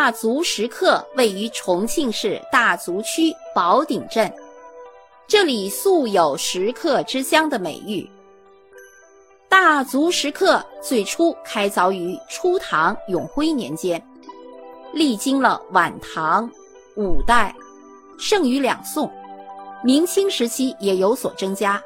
大足石刻位于重庆市大足区宝顶镇，这里素有“石刻之乡”的美誉。大足石刻最初开凿于初唐永徽年间，历经了晚唐、五代，盛于两宋，明清时期也有所增加。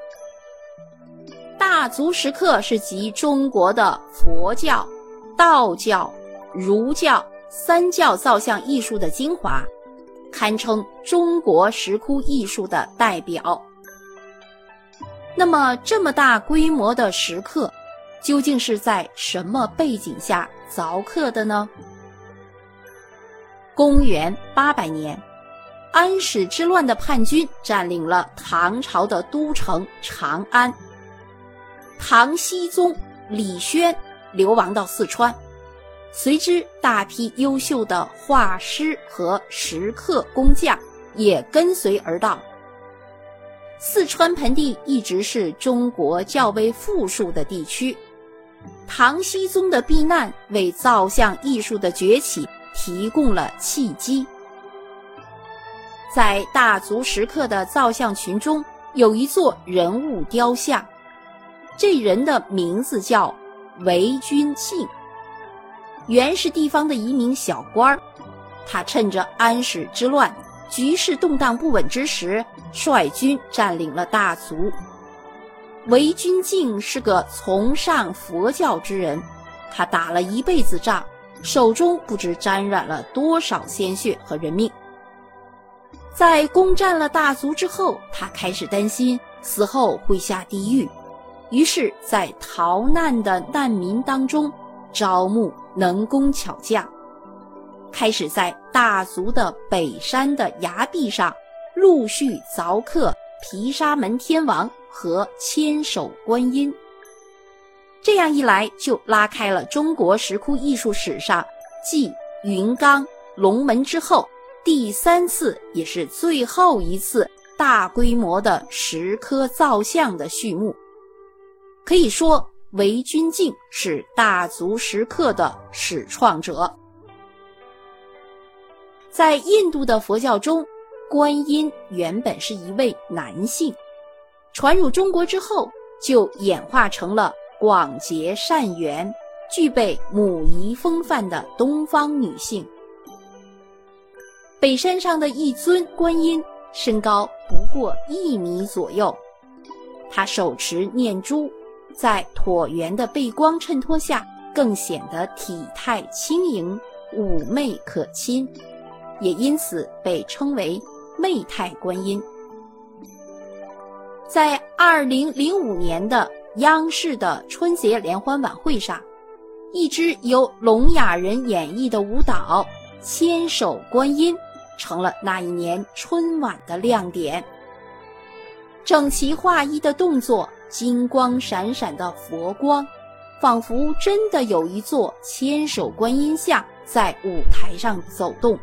大足石刻是集中国的佛教、道教、儒教三教造像艺术的精华，堪称中国石窟艺术的代表。那么，这么大规模的石刻，究竟是在什么背景下凿刻的呢？公元八百年，安史之乱的叛军占领了唐朝的都城长安。唐僖宗李轩流亡到四川，随之大批优秀的画师和石刻工匠也跟随而到。四川盆地一直是中国较为富庶的地区，唐僖宗的避难为造像艺术的崛起提供了契机。在大足石刻的造像群中，有一座人物雕像。这人的名字叫韦君庆，原是地方的一名小官儿。他趁着安史之乱局势动荡不稳之时，率军占领了大足。韦君敬是个崇尚佛教之人，他打了一辈子仗，手中不知沾染了多少鲜血和人命。在攻占了大足之后，他开始担心死后会下地狱。于是，在逃难的难民当中，招募能工巧匠，开始在大足的北山的崖壁上陆续凿刻毗沙门天王和千手观音。这样一来，就拉开了中国石窟艺术史上继云冈、龙门之后第三次，也是最后一次大规模的石刻造像的序幕。可以说，韦君敬是大足石刻的始创者。在印度的佛教中，观音原本是一位男性，传入中国之后，就演化成了广结善缘、具备母仪风范的东方女性。北山上的一尊观音，身高不过一米左右，她手持念珠。在椭圆的背光衬托下，更显得体态轻盈、妩媚可亲，也因此被称为“媚态观音”。在二零零五年的央视的春节联欢晚会上，一支由聋哑人演绎的舞蹈《千手观音》成了那一年春晚的亮点。整齐划一的动作。金光闪闪的佛光，仿佛真的有一座千手观音像在舞台上走动。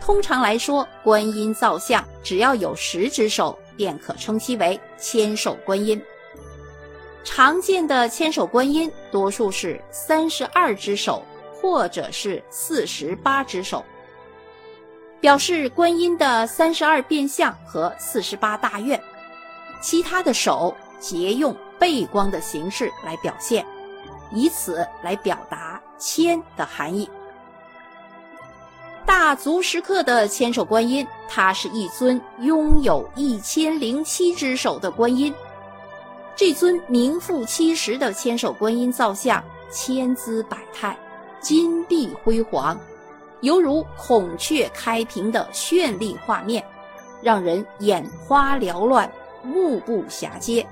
通常来说，观音造像只要有十只手，便可称其为千手观音。常见的千手观音多数是三十二只手，或者是四十八只手，表示观音的三十二变相和四十八大愿。其他的手皆用背光的形式来表现，以此来表达“千”的含义。大足石刻的千手观音，它是一尊拥有一千零七只手的观音。这尊名副其实的千手观音造像，千姿百态，金碧辉煌，犹如孔雀开屏的绚丽画面，让人眼花缭乱。目不暇接，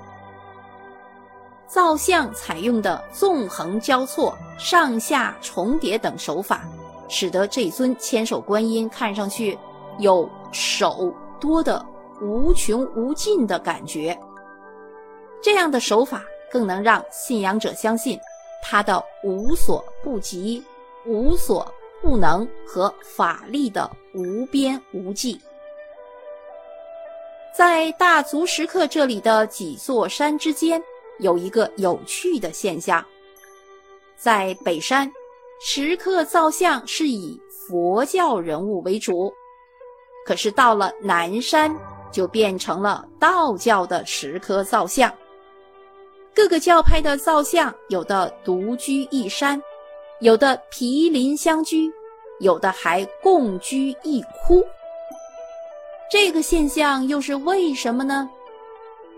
造像采用的纵横交错、上下重叠等手法，使得这尊千手观音看上去有手多的无穷无尽的感觉。这样的手法更能让信仰者相信他的无所不及、无所不能和法力的无边无际。在大足石刻这里的几座山之间，有一个有趣的现象：在北山，石刻造像是以佛教人物为主，可是到了南山，就变成了道教的石刻造像。各个教派的造像，有的独居一山，有的毗邻相居，有的还共居一窟。这个现象又是为什么呢？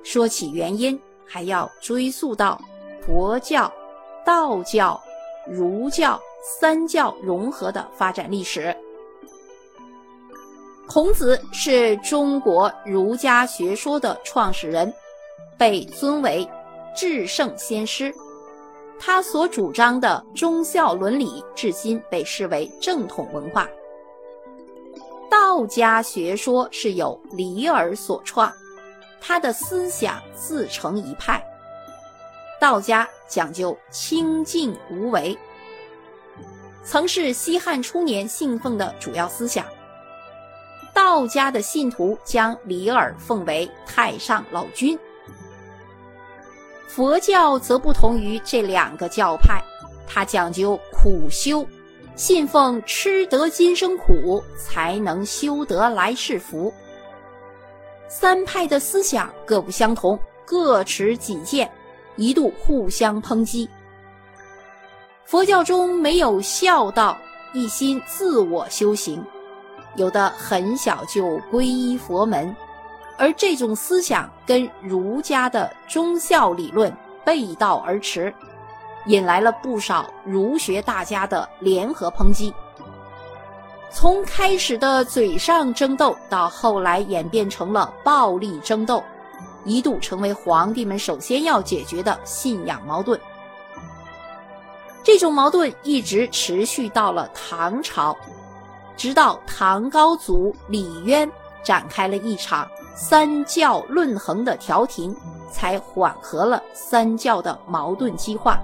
说起原因，还要追溯到佛教、道教、儒教三教融合的发展历史。孔子是中国儒家学说的创始人，被尊为。至圣先师，他所主张的忠孝伦理，至今被视为正统文化。道家学说是由李耳所创，他的思想自成一派。道家讲究清净无为，曾是西汉初年信奉的主要思想。道家的信徒将李耳奉为太上老君。佛教则不同于这两个教派，它讲究苦修，信奉吃得今生苦，才能修得来世福。三派的思想各不相同，各持己见，一度互相抨击。佛教中没有孝道，一心自我修行，有的很小就皈依佛门。而这种思想跟儒家的忠孝理论背道而驰，引来了不少儒学大家的联合抨击。从开始的嘴上争斗，到后来演变成了暴力争斗，一度成为皇帝们首先要解决的信仰矛盾。这种矛盾一直持续到了唐朝，直到唐高祖李渊展开了一场。三教论衡的调停，才缓和了三教的矛盾激化。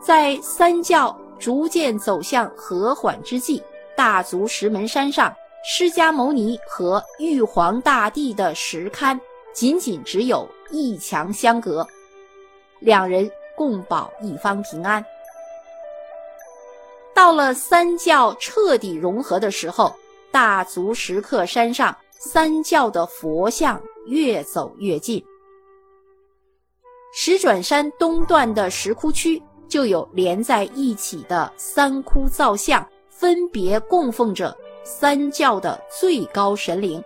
在三教逐渐走向和缓之际，大足石门山上，释迦牟尼和玉皇大帝的石龛仅仅只有一墙相隔，两人共保一方平安。到了三教彻底融合的时候。大足石刻山上，三教的佛像越走越近。石转山东段的石窟区就有连在一起的三窟造像，分别供奉着三教的最高神灵。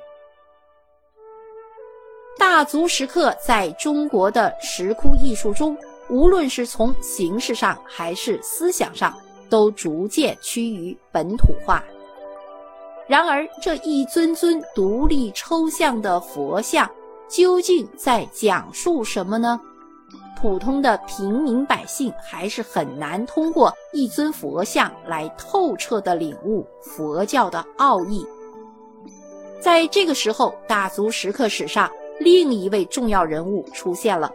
大足石刻在中国的石窟艺术中，无论是从形式上还是思想上，都逐渐趋于本土化。然而，这一尊尊独立抽象的佛像，究竟在讲述什么呢？普通的平民百姓还是很难通过一尊佛像来透彻的领悟佛教的奥义。在这个时候，大足石刻史上另一位重要人物出现了，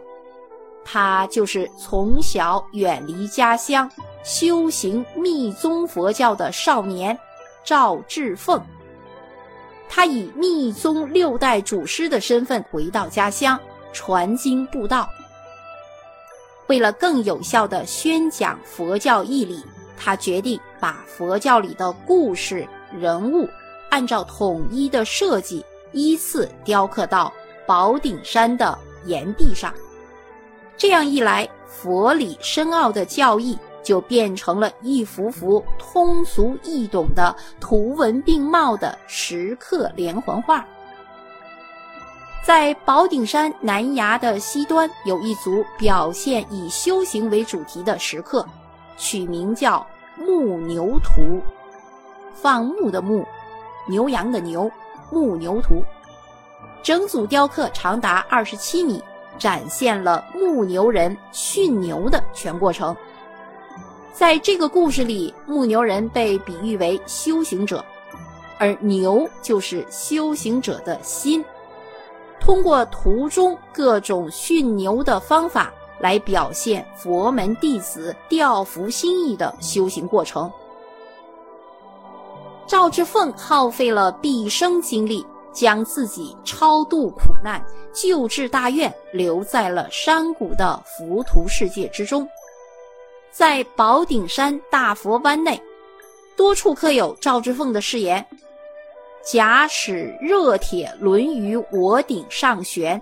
他就是从小远离家乡修行密宗佛教的少年。赵志凤，他以密宗六代祖师的身份回到家乡传经布道。为了更有效地宣讲佛教义理，他决定把佛教里的故事人物按照统一的设计依次雕刻到宝顶山的岩壁上。这样一来，佛理深奥的教义。就变成了一幅幅通俗易懂的图文并茂的石刻连环画。在宝顶山南崖的西端，有一组表现以修行为主题的石刻，取名叫“牧牛图”，放牧的牧，牛羊的牛，牧牛图。整组雕刻长达二十七米，展现了牧牛人驯牛的全过程。在这个故事里，牧牛人被比喻为修行者，而牛就是修行者的心。通过图中各种驯牛的方法来表现佛门弟子调伏心意的修行过程。赵志凤耗费了毕生精力，将自己超度苦难、救治大愿留在了山谷的浮屠世界之中。在宝顶山大佛湾内，多处刻有赵之凤的誓言：“假使热铁轮于我顶上悬，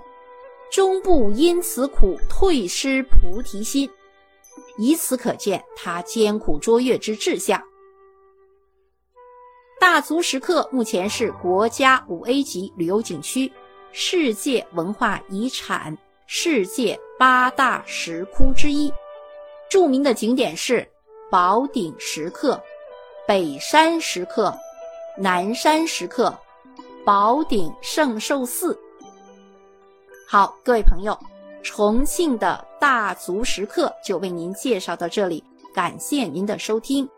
终不因此苦退失菩提心。”以此可见他艰苦卓越之志向。大足石刻目前是国家五 A 级旅游景区、世界文化遗产、世界八大石窟之一。著名的景点是宝顶石刻、北山石刻、南山石刻、宝鼎圣寿寺。好，各位朋友，重庆的大足石刻就为您介绍到这里，感谢您的收听。